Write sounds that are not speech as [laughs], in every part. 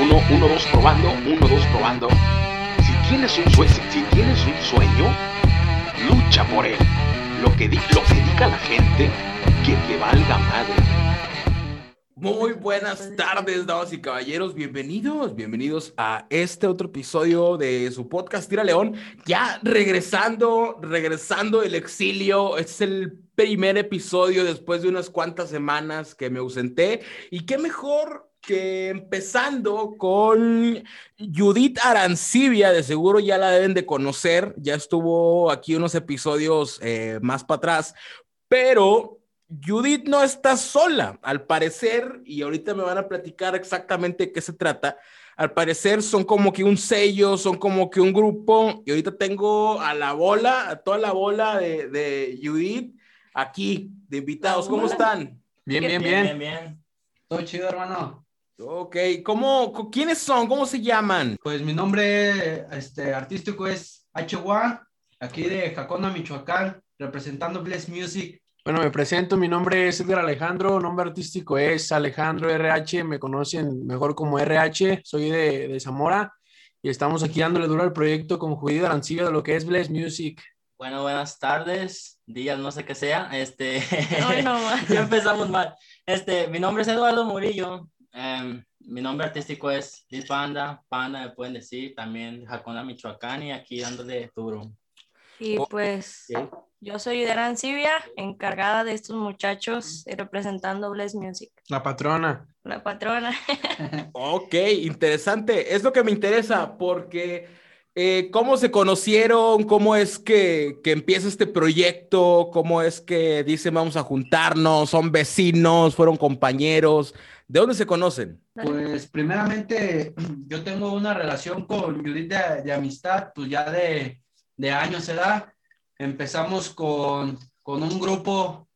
Uno, uno, dos, probando, uno, dos, probando. Si tienes un sueño, si tienes un sueño, lucha por él. Lo que, di, lo la gente, que te valga madre. Muy buenas tardes, damas y caballeros. Bienvenidos, bienvenidos a este otro episodio de su podcast Tira León. Ya regresando, regresando del exilio. Es el primer episodio después de unas cuantas semanas que me ausenté. Y qué mejor que empezando con Judith Arancibia, de seguro ya la deben de conocer, ya estuvo aquí unos episodios eh, más para atrás, pero Judith no está sola, al parecer, y ahorita me van a platicar exactamente qué se trata. Al parecer son como que un sello, son como que un grupo, y ahorita tengo a la bola, a toda la bola de, de Judith aquí, de invitados. ¿Cómo están? Bien, bien, bien. Bien, bien. Todo chido, hermano. Ok, ¿cómo, quiénes son? ¿Cómo se llaman? Pues mi nombre este, artístico es H1, aquí de Jacona, Michoacán, representando Bless Music. Bueno, me presento, mi nombre es Edgar Alejandro, nombre artístico es Alejandro RH, me conocen mejor como RH, soy de, de Zamora y estamos aquí dándole duro al proyecto con Judith Arancibia de lo que es Bless Music. Bueno, buenas tardes, días, no sé qué sea. Este, Ay, no, [laughs] ya empezamos mal. Este, mi nombre es Eduardo Murillo. Em, mi nombre artístico es Liz Panda. Panda me pueden decir. También Jacona, Michoacán y aquí dándole duro. Y Oh, pues Sí. yo soy Udera Ancibia, encargada de estos muchachos y representando Bless Music, La patrona. la patrona. [laughs] [laughs] Ok, interesante. Es lo que me interesa porque eh, cómo se conocieron, cómo es que, que empieza este proyecto, cómo es que dicen vamos a juntarnos, son vecinos, fueron compañeros, ¿de dónde se conocen? Pues primeramente [clears throat] yo tengo una relación con Judith de, de amistad, pues ya de, de años de edad. Empezamos con, con un grupo,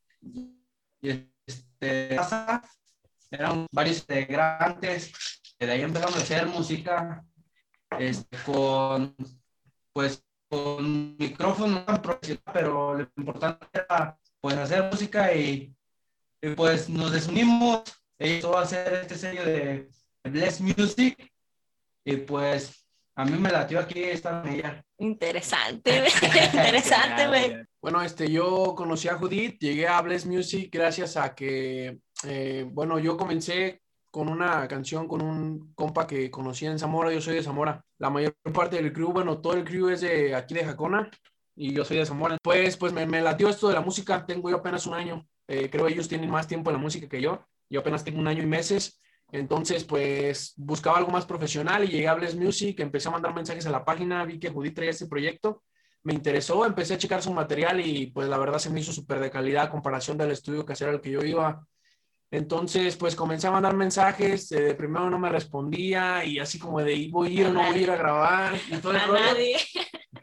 este, eran varios integrantes, de ahí empezamos a hacer música este, con, pues, con micrófono tan profesional, pero lo importante era pues hacer música y, y, pues nos desunimos ella va a hacer este sello de Bless Music y pues a mí me latió aquí estar con ella. Interesante, [laughs] interesante, güey. Bueno, este, yo conocí a Judith, llegué a Bless Music gracias a que, eh, bueno, yo comencé con una canción con un compa que conocí en Zamora, yo soy de Zamora. La mayor parte del crew, bueno, todo el crew es de aquí de Jacona y yo soy de Zamora. Pues, pues me, me latió esto de la música, tengo yo apenas un año, eh, creo ellos tienen más tiempo en la música que yo, yo apenas tengo un año y meses. Entonces, pues buscaba algo más profesional y llegué a Bless Music, empecé a mandar mensajes a la página, vi que Judith traía este proyecto, me interesó, empecé a checar su material y pues la verdad se me hizo súper de calidad comparación del estudio casero al que yo iba. Entonces, pues comencé a mandar mensajes, eh, primero no me respondía y así como de voy a ir o no voy a ir a grabar y todo el A rollo. nadie.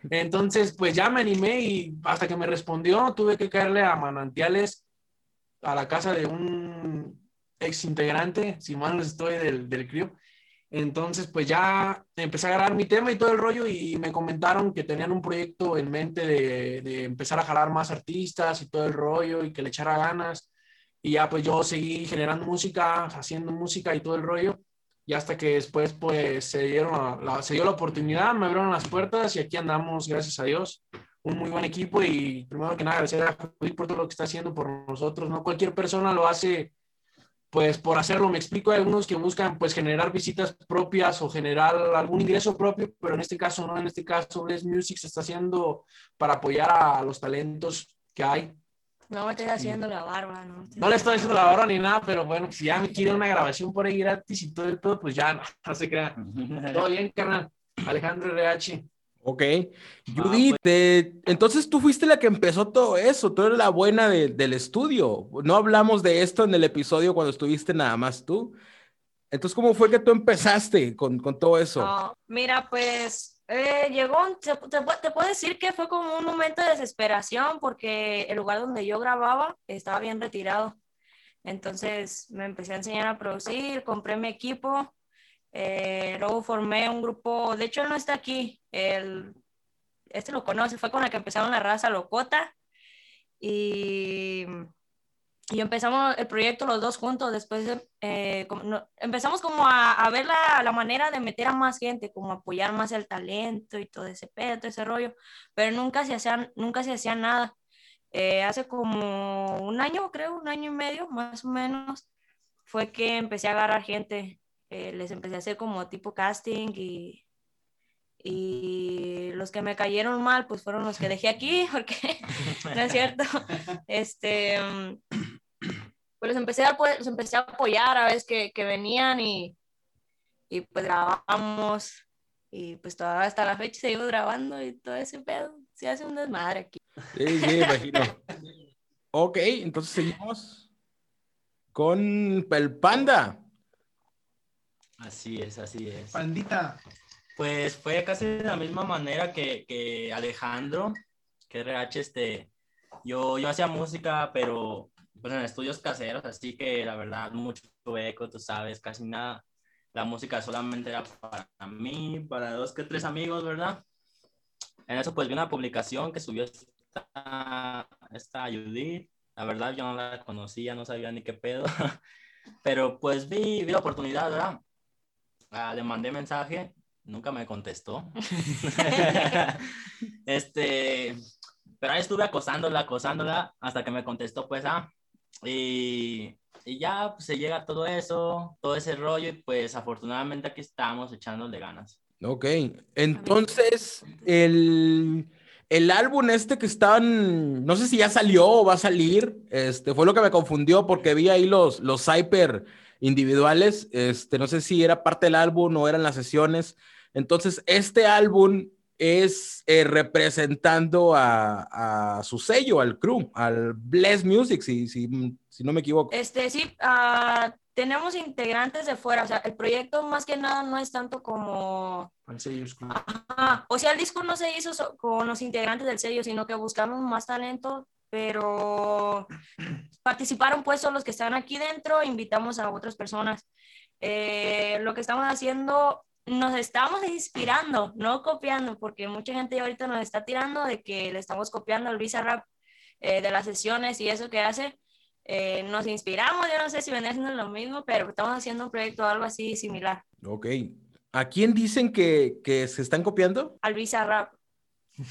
Entonces, pues ya me animé y hasta que me respondió tuve que caerle a Manantiales, a la casa de un ex integrante, si mal no estoy, del, del CRIO. Entonces, pues ya empecé a agarrar mi tema y todo el rollo y me comentaron que tenían un proyecto en mente de, de empezar a jalar más artistas y todo el rollo y que le echara ganas. Y ya pues yo seguí generando música, haciendo música y todo el rollo. Y hasta que después pues se, dieron se dio la oportunidad, me abrieron las puertas y aquí andamos, gracias a Dios. Un muy buen equipo y primero que nada agradecer a Judith por todo lo que está haciendo por nosotros. No cualquier persona lo hace pues por hacerlo. Me explico, hay algunos que buscan pues generar visitas propias o generar algún ingreso propio, pero en este caso no, en este caso Bless Music se está haciendo para apoyar a los talentos que hay. No me estoy haciendo la barba, ¿no? No le estoy haciendo la barba ni nada, pero bueno, si ya me quiere una grabación por ahí gratis y todo el todo, pues ya no, [laughs] no se crea. Todo bien, carnal. Alejandro RH. Ok. Judith, eh, entonces tú fuiste la que empezó todo eso, tú eres la buena de- del estudio. No hablamos de esto en el episodio cuando estuviste nada más tú. Entonces, ¿cómo fue que tú empezaste con, con todo eso? No, mira, pues eh, llegó, un- te, te te puedo decir que fue como un momento de desesperación porque el lugar donde yo grababa estaba bien retirado. Entonces me empecé a enseñar a producir, compré mi equipo, eh, luego formé un grupo, de hecho él no está aquí, el, este lo conoce, fue con el que empezaron la raza Locota y y empezamos el proyecto los dos juntos, después eh, empezamos como a, a ver la, la, manera de meter a más gente, como apoyar más el talento y todo ese pedo, todo ese rollo, pero nunca se hacía, nunca se hacía nada. Eh, hace como un año, creo, un año y medio, más o menos, fue que empecé a agarrar gente, eh, les empecé a hacer como tipo casting y, y los que me cayeron mal, pues fueron los que dejé aquí, [laughs] porque no es cierto. Este, pues los empecé a, los empecé a apoyar a veces que, que venían y, y pues grabamos y pues todavía hasta la fecha seguimos grabando y todo ese pedo. Se hace un desmadre aquí. Sí, sí, imagino. ok, entonces seguimos con el panda. Así es, así es. Pandita. Pues fue casi de la misma manera que, que Alejandro, que RH, este, yo, yo hacía música, pero pues en estudios caseros, así que la verdad, mucho eco, tú sabes, casi nada. La música solamente era para mí, para dos que tres amigos, ¿verdad? En eso pues vi una publicación que subió esta, esta Judith. La verdad yo no la conocía, no sabía ni qué pedo. [laughs] Pero pues vi, vi la oportunidad, ¿verdad? Ah, le mandé mensaje, nunca me contestó. [laughs] este, pero ahí estuve acosándola, acosándola, hasta que me contestó, pues, ah, y, y ya pues, se llega todo eso, todo ese rollo, y pues afortunadamente aquí estamos echándole ganas. Ok, entonces el, el álbum este que están, no sé si ya salió o va a salir, este, fue lo que me confundió porque vi ahí los, los Cyper individuales, este, no sé si era parte del álbum o eran las sesiones. Entonces, este álbum es eh, representando a, a, su sello, al crew, al Bless Music, si, si, si no me equivoco. Este, sí, uh, tenemos integrantes de fuera, o sea, el proyecto más que nada no es tanto como... Al sello Ajá. O sea, el disco no se hizo con los integrantes del sello, sino que buscamos más talento, pero participaron pues son los que están aquí dentro, invitamos a otras personas. Eh, lo que estamos haciendo nos estamos inspirando, no copiando, porque mucha gente ahorita nos está tirando de que le estamos copiando el Visa Rap eh, de las sesiones y eso que hace. Eh, nos inspiramos, yo no sé si venía haciendo lo mismo, pero estamos haciendo un proyecto algo así similar. Ok. ¿A quién dicen que, que se están copiando? Al Visa Rap.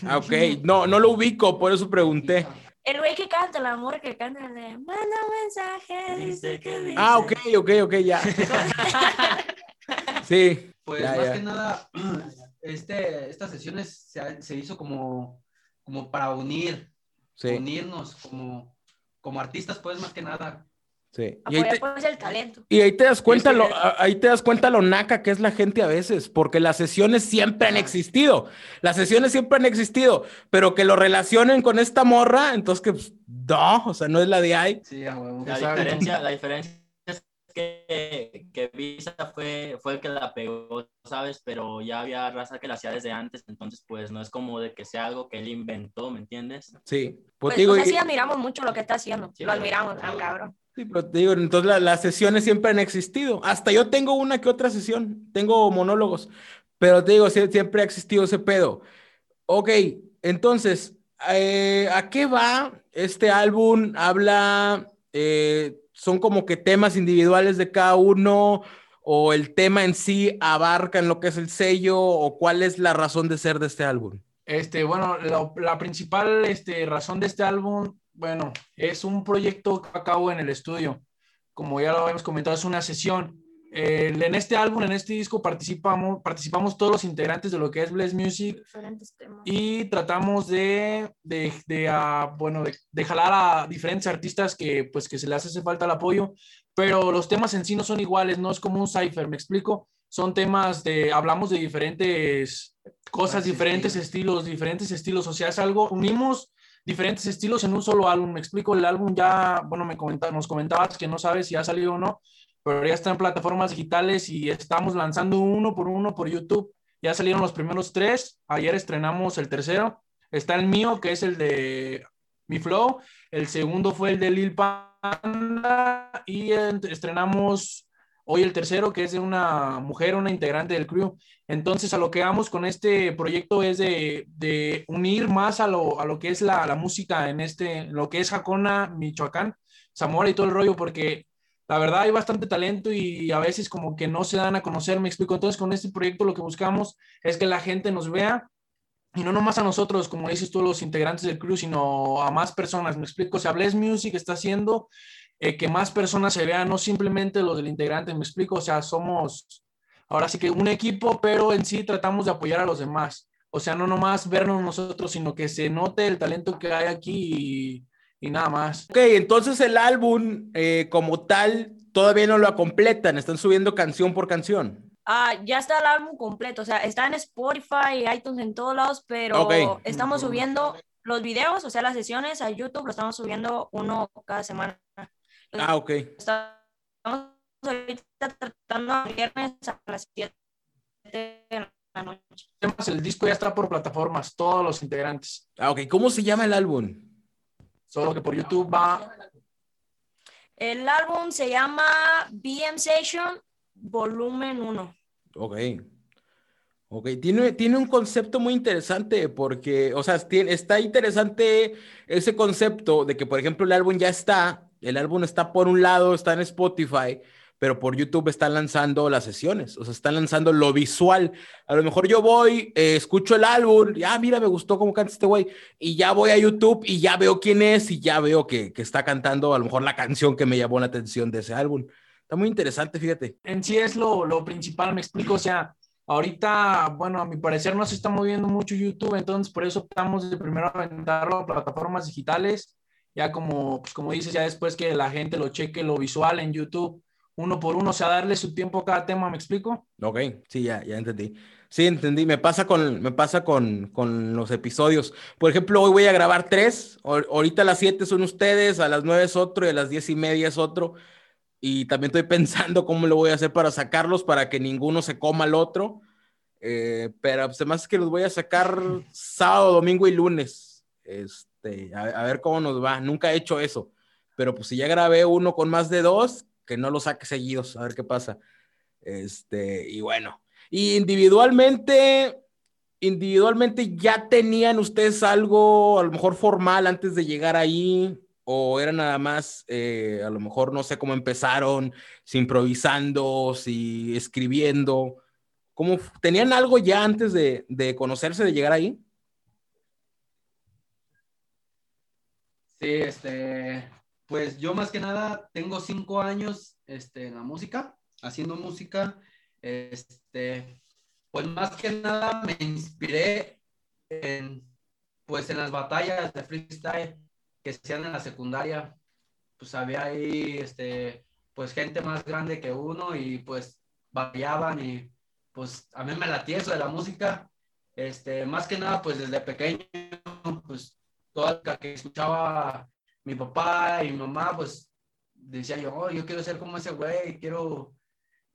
Ah, ok, no, no lo ubico, por eso pregunté. El güey que canta, el amor que canta, el de manda un mensaje, dice que dice. Ah, ok, ok, ok, ya. [laughs] sí. Pues Ya, más ya. que nada, [clears throat] este, estas sesiones se, se hizo como, como para unir, Sí, unirnos como, como artistas, pues más que nada. Sí. Y ahí, te, pues el talento. y ahí te das cuenta lo, ahí te das cuenta lo naca que es la gente a veces, porque las sesiones siempre han existido. Las sesiones siempre han existido, pero que lo relacionen con esta morra, entonces que pues, no, o sea, no es la de ahí. Sí. La diferencia, la [laughs] diferencia es que, que Visa fue, fue el que la pegó, ¿sabes? Pero ya había raza que la hacía desde antes, entonces pues no es como de que sea algo que él inventó, ¿me entiendes? Sí, pues, Pues, digo, o sea, y- sí admiramos mucho lo que está haciendo. Sí, lo admiramos, ah, cabrón. Sí, pero te digo, entonces la- las sesiones siempre han existido. Hasta yo tengo una que otra sesión, tengo monólogos, pero te digo, sie- siempre ha existido ese pedo. Ok, entonces, eh, ¿a qué va este álbum? Habla, eh, son como que temas individuales de cada uno, o el tema en sí abarca en lo que es el sello, o cuál es la razón de ser de este álbum. Este, bueno, la principal este, razón de este álbum, bueno, es un proyecto a cabo en el estudio. Como ya lo habíamos comentado, es una sesión. Eh, en este álbum, en este disco, participamos, participamos todos los integrantes de lo que es Bless Music y tratamos de, de, de, ah, bueno, de, de jalar a diferentes artistas que, pues, que se les hace falta el apoyo, pero los temas en sí no son iguales, no es como un cipher, ¿me explico? Son temas de, hablamos de diferentes cosas, diferentes estilos. estilos, diferentes estilos, o sea, es algo, unimos diferentes estilos en un solo álbum, me explico, el álbum ya, bueno, me comenta, nos comentabas que no sabes si ha salido o no, pero ya está en plataformas digitales y estamos lanzando uno por uno por YouTube. Ya salieron los primeros tres, ayer estrenamos el tercero. Está el mío, que es el de Mi Flow. El segundo fue el de Lil Panda. Y estrenamos hoy el tercero, que es de una mujer, una integrante del crew. Entonces, a lo que vamos con este proyecto es de, de unir más a lo, a lo que es la, la música en este, lo que es Jacona, Michoacán, Zamora y todo el rollo, porque la verdad hay bastante talento y a veces como que no se dan a conocer, me explico. Entonces con este proyecto lo que buscamos es que la gente nos vea y no nomás a nosotros, como dices tú, los integrantes del crew, sino a más personas, me explico. O sea, Bless Music está haciendo eh, que más personas se vean, no simplemente los del integrante, me explico. O sea, somos ahora sí que un equipo, pero en sí tratamos de apoyar a los demás. O sea, no nomás vernos nosotros, sino que se note el talento que hay aquí y, y nada más. Ok, entonces el álbum eh, como tal todavía no lo completan, están subiendo canción por canción. Ah, ya está el álbum completo, o sea, está en Spotify, iTunes, en todos lados, pero estamos subiendo los videos, o sea, las sesiones a YouTube, lo estamos subiendo uno cada semana. Ah, ok. Estamos ahorita tratando el viernes a las 7 de la noche. El disco ya está por plataformas, todos los integrantes. Ah, ok. ¿Cómo se llama el álbum? Solo que por YouTube va El álbum se llama BM Session Volumen 1. Ok. Ok, tiene, tiene un concepto muy interesante porque, o sea, tiene- está interesante ese concepto de que, por ejemplo, el álbum ya está, el álbum está por un lado, está en Spotify, pero por YouTube están lanzando las sesiones, o sea, están lanzando lo visual. A lo mejor yo voy, eh, escucho el álbum, y, ah, mira, me gustó cómo canta este güey, y ya voy a YouTube y ya veo quién es y ya veo que, que está cantando a lo mejor la canción que me llamó la atención de ese álbum. Está muy interesante, fíjate. en sí es lo, lo principal, me explico, o sea, ahorita, bueno, a mi parecer no se está moviendo mucho YouTube, entonces por eso optamos de primero aventarlo a plataformas digitales, ya como, pues como dices, ya después que la gente lo cheque lo visual en YouTube, uno por uno, o sea, darle su tiempo a cada tema, ¿me explico? Ok, sí, ya, ya entendí. Sí, entendí. Me pasa con, me pasa con, con los episodios. Por ejemplo, hoy voy a grabar tres. Ahor- ahorita a las siete son ustedes, a las nueve es otro y a las diez y media es otro. Y también estoy [laughs] pensando cómo lo voy a hacer para sacarlos para que ninguno se coma al otro. Eh, pero pues, además es que los voy a sacar sábado, domingo y lunes. Este, a, a ver cómo nos va. Nunca he hecho eso. Pero pues si ya grabé uno con más de dos, que no los saque seguidos, a ver qué pasa. Este, y bueno. Y individualmente, individualmente ya tenían ustedes algo a lo mejor formal antes de llegar ahí, o era nada más, eh, a lo mejor no sé cómo empezaron, si improvisando, si escribiendo. ¿Cómo tenían algo ya antes de conocerse, de llegar ahí? Sí, este, pues yo más que nada tengo cinco años este, en la música, haciendo música. Este, pues más que nada me inspiré en, pues en las batallas de freestyle que se hacían en la secundaria. Pues había ahí, este, pues gente más grande que uno y pues bailaban y pues a mí me latía eso de la música. Este, más que nada, pues desde pequeño, pues toda la que escuchaba mi papá y mi mamá, pues decía yo, "Oh, yo quiero ser como ese güey, quiero,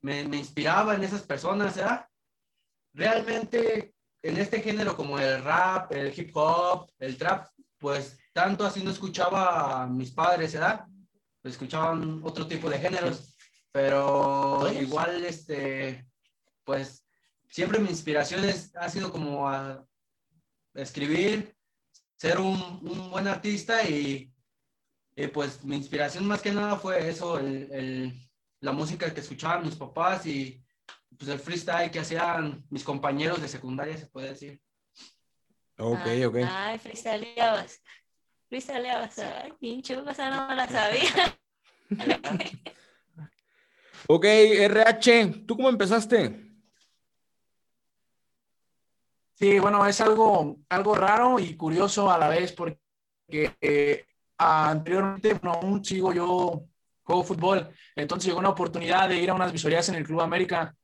me, me inspiraba en esas personas, ¿verdad? Realmente en este género como el rap, el hip hop, el trap, pues tanto así no escuchaba a mis padres, ¿verdad? Pues escuchaban otro tipo de géneros, pero igual, este, pues siempre mi inspiración es- ha sido como a escribir, ser un, un buen artista y, y, pues mi inspiración más que nada fue eso, el, el- la música que escuchaban mis papás y pues el freestyle que hacían mis compañeros de secundaria, se puede decir. Ok, Ay, ok. Ay, freestyleabas. Freestyleabas. Ay, pinche, esa no me la [laughs] sabía. [laughs] Ok, RH, ¿tú cómo empezaste? Sí, bueno, es algo, algo raro y curioso a la vez porque eh, anteriormente, bueno, aún sigo yo, juego fútbol, entonces llegó una oportunidad de ir a unas visorías en el Club América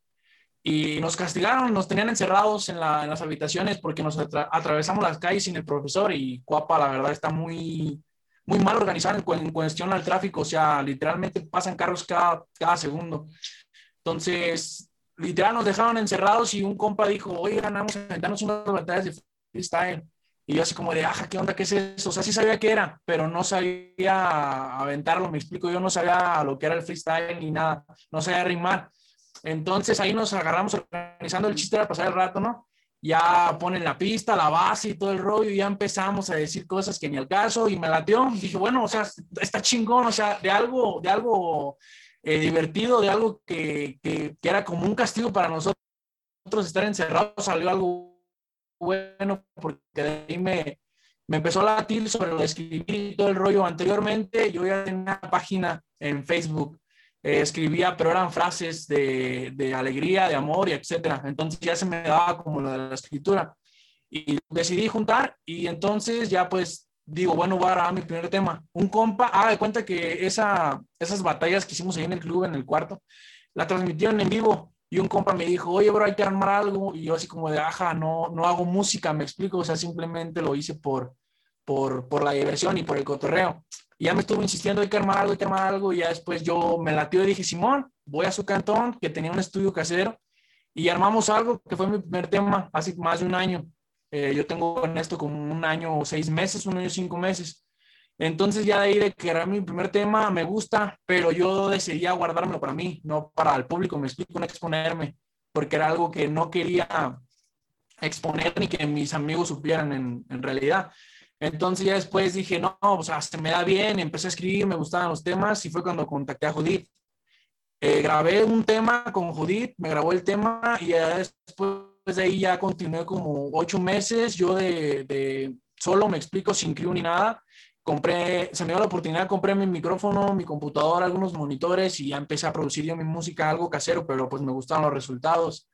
y nos castigaron, nos tenían encerrados en, la- en las habitaciones porque nos atra- atravesamos las calles sin el profesor y Cuapa, la verdad, está muy, muy mal organizado en, cu- en cuestión al tráfico, o sea, literalmente pasan carros cada, cada segundo. Entonces, literal nos dejaron encerrados y un compa dijo, oye, ganamos a aventarnos unas batallas de freestyle. Y yo así como de, ajá, ¿qué onda? ¿Qué es eso? O sea, sí sabía qué era, pero no sabía aventarlo, me explico, yo no sabía lo que era el freestyle ni nada, no sabía rimar. Entonces ahí nos agarramos organizando, el chiste era pasar el rato, ¿no? ya ponen la pista, la base y todo el rollo, y ya empezamos a decir cosas que ni al caso, y me latió. Dije, bueno, o sea, está chingón, o sea, de algo, de algo divertido, de algo que, que, era como un castigo para nosotros estar encerrados, salió algo bueno, porque de ahí me, me empezó a latir sobre lo de escribir todo el rollo. Anteriormente yo ya tenía una página en Facebook, eh, escribía, pero eran frases de, de, alegría, de amor y etcétera. Entonces ya se me daba como lo de la escritura. Y decidí juntar y entonces ya pues digo, bueno, voy a grabar mi primer tema. Un compa, ah, de cuenta que esa, esas batallas que hicimos ahí en el club, en el cuarto, la transmitieron en vivo. Y un compa me dijo, oye, bro, hay que armar algo. Y yo así como de, ajá, no, no hago música, me explico. O sea, simplemente lo hice por, por, por la diversión y por el cotorreo. Y ya me estuvo insistiendo, hay que armar algo, hay que armar algo. Y ya después yo me latió y dije, Simón, voy a su cantón, que tenía un estudio casero. Y armamos algo que fue mi primer tema hace más de un año. Eh, yo tengo en esto como un año o seis meses, un año cinco meses. Entonces ya de ahí de que era mi primer tema, me gusta, pero yo decidí guardármelo para mí, no para el público, me explico, no exponerme, porque era algo que no quería exponer ni que mis amigos supieran en, en realidad. Entonces ya después dije, no, o sea, se me da bien, empecé a escribir, me gustaban los temas y fue cuando contacté a Judith. Eh, grabé un tema con Judith, me grabó el tema y ya después de ahí ya continué como ocho meses, yo de, solo me explico sin crew ni nada. Compré, se me dio la oportunidad, compré mi micrófono, mi computadora, algunos monitores y ya empecé a producir yo mi música, algo casero, pero pues me gustaron los resultados.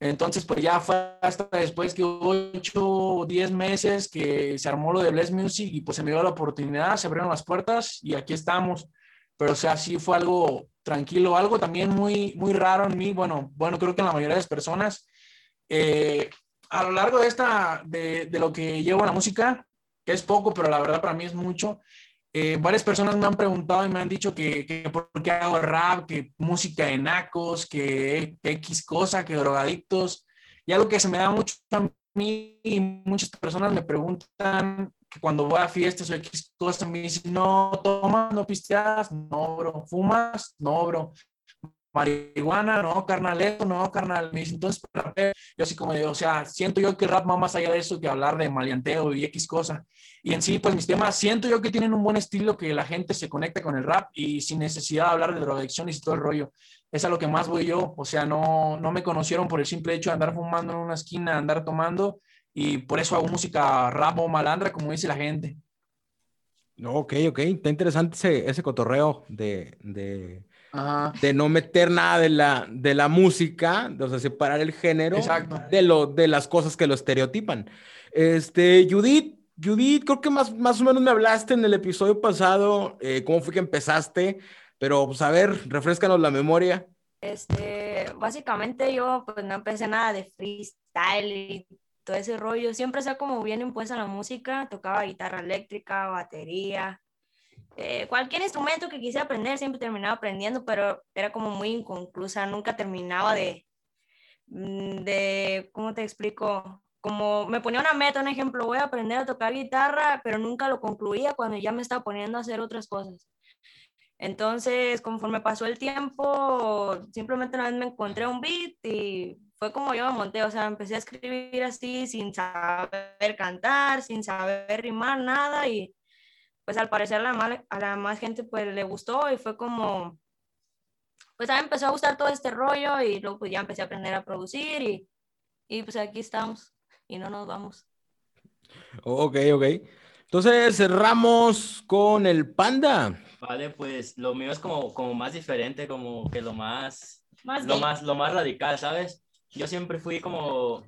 Entonces, pues ya fue hasta después que ocho o diez meses que se armó lo de Bless Music y pues se me dio la oportunidad, se abrieron las puertas y aquí estamos. Pero o sea, sí fue algo tranquilo, algo también muy, muy raro en mí. Bueno, bueno, creo que en la mayoría de las personas eh, a lo largo de, esta, de, lo que llevo a la música, que es poco, pero la verdad para mí es mucho, eh, varias personas me han preguntado y me han dicho que, que, por qué hago rap, que música de nacos, que, que X cosa, que drogadictos. Y algo que se me da mucho a mí y muchas personas me preguntan que cuando voy a fiestas o X cosas me dicen, no, tomas, no pisteas, no, bro, fumas, no, bro, marihuana, no, carnal, esto, no, carnal. Me dice, entonces, yo así como, o sea, siento yo que el rap va más allá de eso que hablar de maleanteo y X cosa. Y en sí, pues mis temas, siento yo que tienen un buen estilo, que la gente se conecta con el rap y sin necesidad de hablar de drogadicciones y todo el rollo. Es a lo que más voy yo. O sea, no, no me conocieron por el simple hecho de andar fumando en una esquina, andar tomando. Y por eso hago música rap o malandra, como dice la gente. Ok, ok. Está interesante ese, ese cotorreo de, de Ajá. de no meter nada de la, de la música, o sea, separar el género de, lo, de las cosas que lo estereotipan. Este, Judith, Judith, creo que más, más o menos me hablaste en el episodio pasado, eh, cómo fue que empezaste, pero pues a ver, refrescanos la memoria. Este, básicamente yo pues no empecé nada de freestyle y todo ese rollo, siempre sea como bien impuesta la música, tocaba guitarra eléctrica, batería, eh, cualquier instrumento que quise aprender, siempre terminaba aprendiendo, pero era como muy inconclusa, nunca terminaba de, mm, de, ¿cómo te explico? Como me ponía una meta, un ejemplo, voy a aprender a tocar guitarra, pero nunca lo concluía cuando ya me estaba poniendo a hacer otras cosas. Entonces, conforme pasó el tiempo, simplemente una vez me encontré un beat y fue como yo me monté, o sea, empecé a escribir así sin saber cantar, sin saber rimar nada y pues al parecer a la, más, a la más gente pues le gustó y fue como, pues a empezó a gustar todo este rollo y luego pues ya empecé a aprender a producir y, y pues aquí estamos y no nos vamos. Ok, ok. Entonces cerramos con el panda. Vale, pues lo mío es como, como más diferente, como que lo más, más lo más, lo más radical, ¿sabes? Yo siempre fui como,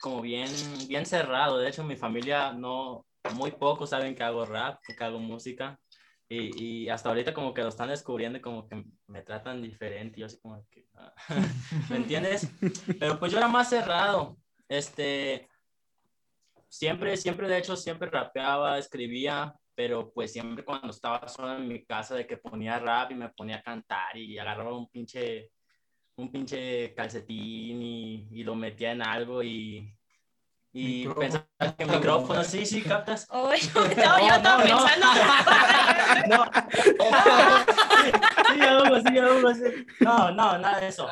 como bien, bien cerrado. De hecho, mi familia no, muy pocos saben que hago rap, que hago música. Y, y, hasta ahorita como que lo están descubriendo y como que me tratan diferente. Yo así como que... Ah, [laughs] ¿Me entiendes? [laughs] Pero pues yo era más cerrado. Este... Siempre, siempre, de hecho, siempre rapeaba, escribía, pero pues siempre cuando estaba solo en mi casa de que ponía rap y me ponía a cantar y agarraba un pinche, un pinche calcetín y, y lo metía en algo y, y pensar que micrófono, sí, sí, captas. [laughs] [laughs] No, yo estaba pensando. [laughs] No, sí, así, algo así. No, no, nada de eso.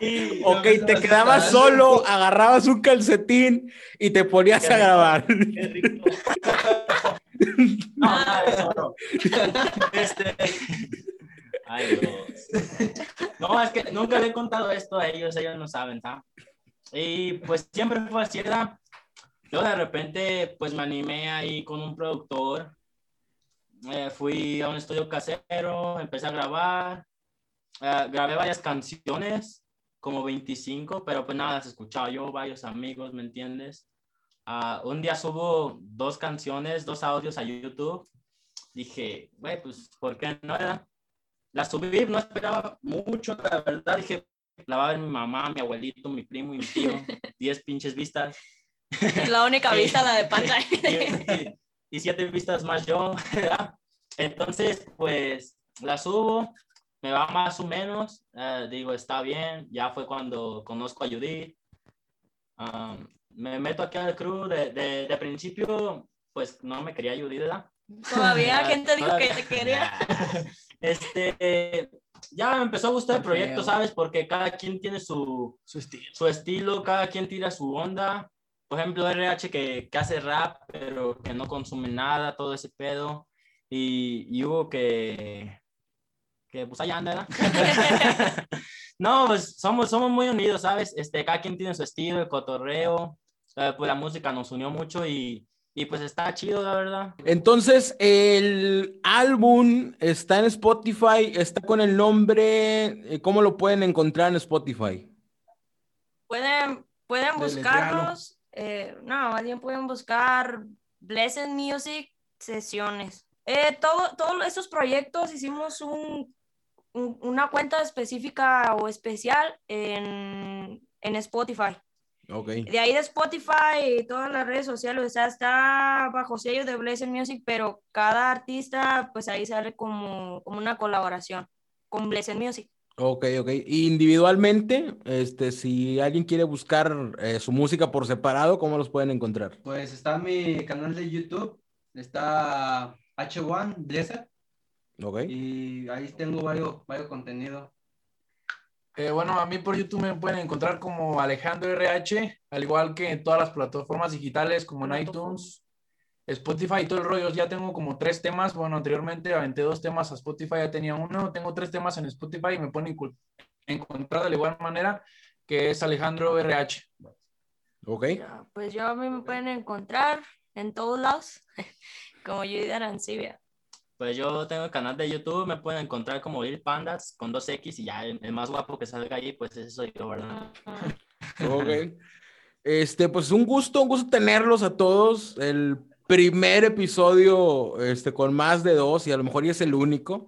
Y Ok, no, te no, quedabas no, solo, agarrabas un calcetín y te ponías Qué a rico. grabar. Qué rico. No, nada de eso, no. Este. Ay, Dios. No, es que nunca le he contado esto a ellos, ellos no saben, ¿tá? Y pues siempre fue así, ¿verdad? Yo de repente, pues me animé ahí con un productor. Eh, fui a un estudio casero, empecé a grabar. Eh, grabé varias canciones, como 25, pero pues nada, las escuchaba yo, varios amigos, ¿me entiendes? Ah, un día subo dos canciones, dos audios a YouTube. Dije, güey, pues, ¿por qué no? Era? La subí, no esperaba mucho, la verdad. Dije, la va a ver mi mamá, mi abuelito, mi primo y mi tío. [laughs] Diez pinches vistas. La única [laughs] vista, la de pantalla. [laughs] y, y siete vistas más yo. ¿verdad? Entonces, pues, la subo, me va más o menos. eh, digo, está bien. Ya fue cuando conozco a Judith. Um, me meto aquí al crew. De, de, de principio, pues, no me quería Judith, ¿verdad? Todavía, ¿quién te dijo que te quería? Este, ya me empezó a gustar el proyecto. ¿sabes? Porque cada quien tiene su, Su estilo. su estilo, cada quien tira su onda. Por ejemplo, RH que, que hace rap, pero que no consume nada, todo ese pedo. Y, y Hugo que, que pues allá anda, ¿verdad? [laughs] no, pues somos, somos muy unidos, ¿sabes? Este, cada quien tiene su estilo, el cotorreo. Eh, pues la música nos unió mucho y, y pues está chido, la verdad. Entonces, el álbum está en Spotify, está con el nombre, eh, ¿cómo lo pueden encontrar en Spotify? Pueden, pueden buscarlos. eh, no, más bien pueden buscar Blessed Music Sesiones. Eh, todo, todos estos proyectos hicimos un, un- una cuenta específica o especial en, en Spotify. De ahí de Spotify y todas las redes sociales, o sea, está bajo sello de Blessed Music, pero cada artista, pues ahí sale como, como una colaboración con Blessed Music. Ok, ok. Individualmente, este, si alguien quiere buscar eh, su música por separado, ¿cómo los pueden encontrar? Pues está mi canal de YouTube, está H1 Desert, Ok. y ahí tengo varios, varios contenidos. Eh, bueno, a mí por YouTube me pueden encontrar como Alejandro RH, al igual que en todas las plataformas digitales como en iTunes, Spotify y todo el rollo. Ya tengo como tres temas. Bueno, anteriormente aventé dos temas a Spotify, ya tenía uno. Tengo tres temas en Spotify y me pueden encontrar de la igual manera que es Alejandro RH. Ok. Pues yo a mí me pueden encontrar en todos lados, [laughs] como Judy Arancibia. Pues yo tengo el canal de YouTube, me pueden encontrar como Lil Pandas con dos X y ya el, el más guapo que salga ahí, pues ese soy yo, ¿verdad? [laughs] Ok. Este, pues un gusto, un gusto tenerlos a todos. El primer episodio, este, con más de dos, y a lo mejor ya es el único.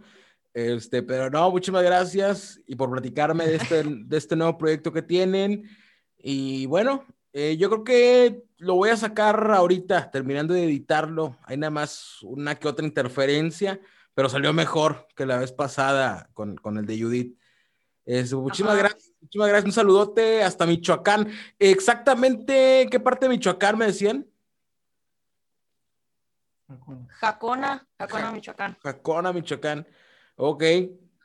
Este, pero no, muchísimas gracias y por platicarme de este, de este nuevo proyecto que tienen. Y bueno, eh, yo creo que lo voy a sacar ahorita, terminando de editarlo. Hay nada más una que otra interferencia, pero salió mejor que la vez pasada con, con el de Judith. Es, muchísimas Ajá. gracias. Muchísimas gracias. Un saludote hasta Michoacán. Exactamente, ¿qué parte de Michoacán me decían? Jacona, Jacona, Michoacán. Jacona, Michoacán. Ok.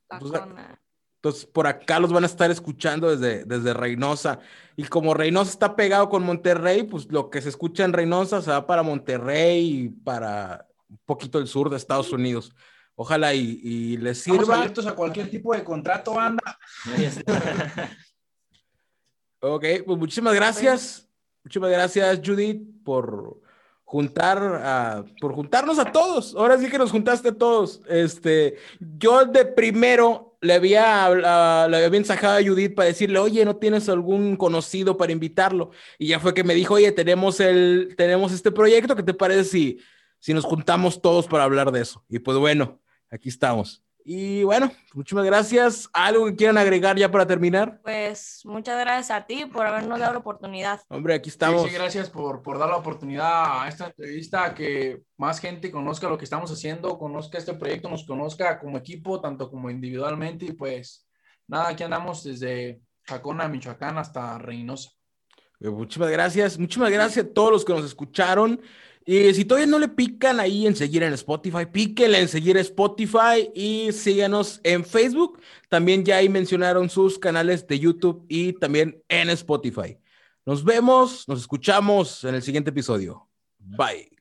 Pues, Jacona. Entonces, por acá los van a estar escuchando desde, desde Reynosa. Y como Reynosa está pegado con Monterrey, pues lo que se escucha en Reynosa se va para Monterrey y para un poquito el sur de Estados Unidos. Ojalá y, y les Estamos sirva. abiertos a cualquier tipo de contrato, banda. Ok, pues muchísimas gracias. Muchísimas gracias, Judith, por juntar a, por juntarnos a todos. Ahora sí que nos juntaste a todos. Este, yo de primero le había, habla- le había mensajado a Judith para decirle, oye, ¿no tienes algún conocido para invitarlo? Y ya fue que me dijo, oye, tenemos el, tenemos este proyecto, ¿qué te parece si, si nos juntamos todos para hablar de eso? Y pues bueno, aquí estamos. Y bueno, muchísimas gracias. ¿Algo que quieran agregar ya para terminar? Pues muchas gracias a ti por habernos dado la oportunidad. Hombre, aquí Sí, estamos. sí, gracias por, por dar la oportunidad a esta entrevista, a que más gente conozca lo que estamos haciendo, conozca este proyecto, nos conozca como equipo, tanto como individualmente. Y pues nada, aquí andamos desde Jacona, Michoacán, hasta Reynosa. Eh, Muchísimas gracias. Muchísimas gracias a todos los que nos escucharon. Y si todavía no le pican ahí en seguir en Spotify, píquenle en seguir Spotify y síganos en Facebook. También ya ahí mencionaron sus canales de YouTube y también en Spotify. Nos vemos, nos escuchamos en el siguiente episodio. Bye.